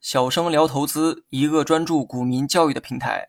小生聊投资，一个专注股民教育的平台。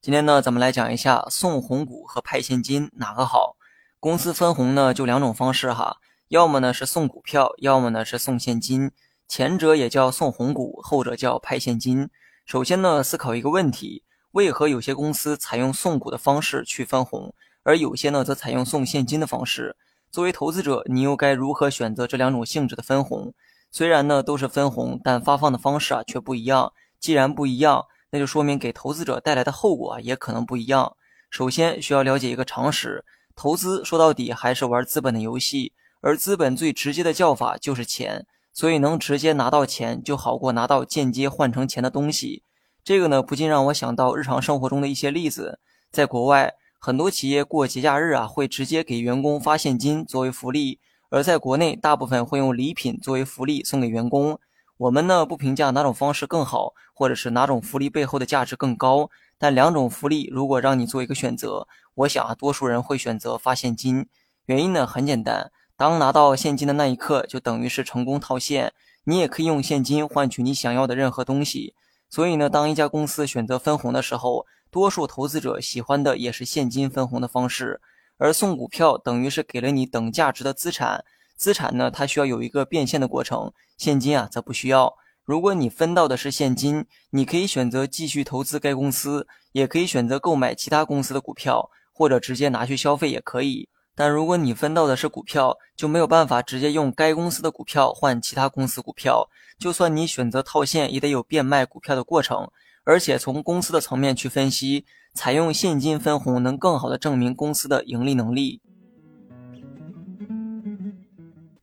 今天呢，咱们来讲一下送红股和派现金哪个好。公司分红呢，就两种方式哈，要么呢是送股票，要么呢是送现金。前者也叫送红股，后者叫派现金。首先呢，思考一个问题：为何有些公司采用送股的方式去分红，而有些呢则采用送现金的方式？作为投资者，你又该如何选择这两种性质的分红？虽然呢都是分红，但发放的方式啊却不一样。既然不一样，那就说明给投资者带来的后果啊也可能不一样。首先需要了解一个常识：投资说到底还是玩资本的游戏，而资本最直接的叫法就是钱。所以能直接拿到钱就好过拿到间接换成钱的东西。这个呢不禁让我想到日常生活中的一些例子。在国外，很多企业过节假日啊会直接给员工发现金作为福利。而在国内，大部分会用礼品作为福利送给员工。我们呢不评价哪种方式更好，或者是哪种福利背后的价值更高。但两种福利如果让你做一个选择，我想啊，多数人会选择发现金。原因呢很简单，当拿到现金的那一刻，就等于是成功套现。你也可以用现金换取你想要的任何东西。所以呢，当一家公司选择分红的时候，多数投资者喜欢的也是现金分红的方式。而送股票等于是给了你等价值的资产，资产呢，它需要有一个变现的过程，现金啊则不需要。如果你分到的是现金，你可以选择继续投资该公司，也可以选择购买其他公司的股票，或者直接拿去消费也可以。但如果你分到的是股票，就没有办法直接用该公司的股票换其他公司股票，就算你选择套现，也得有变卖股票的过程。而且从公司的层面去分析。采用现金分红能更好的证明公司的盈利能力。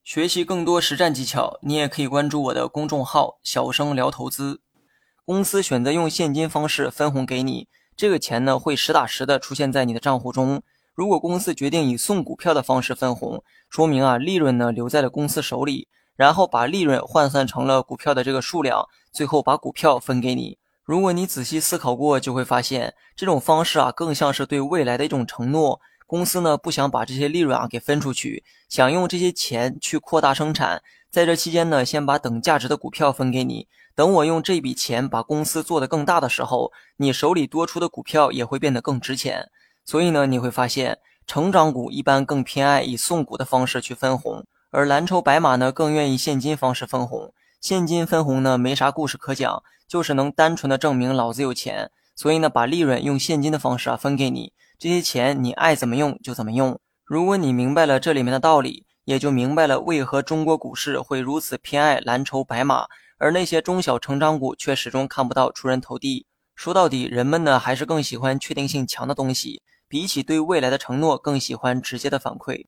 学习更多实战技巧，你也可以关注我的公众号“小生聊投资”。公司选择用现金方式分红给你，这个钱呢会实打实的出现在你的账户中。如果公司决定以送股票的方式分红，说明啊利润呢留在了公司手里，然后把利润换算成了股票的这个数量，最后把股票分给你。如果你仔细思考过，就会发现这种方式啊，更像是对未来的一种承诺。公司呢不想把这些利润啊给分出去，想用这些钱去扩大生产。在这期间呢，先把等价值的股票分给你。等我用这笔钱把公司做得更大的时候，你手里多出的股票也会变得更值钱。所以呢，你会发现成长股一般更偏爱以送股的方式去分红，而蓝筹白马呢更愿意现金方式分红。现金分红呢没啥故事可讲。就是能单纯的证明老子有钱，所以呢，把利润用现金的方式啊分给你，这些钱你爱怎么用就怎么用。如果你明白了这里面的道理，也就明白了为何中国股市会如此偏爱蓝筹白马，而那些中小成长股却始终看不到出人头地。说到底，人们呢还是更喜欢确定性强的东西，比起对未来的承诺，更喜欢直接的反馈。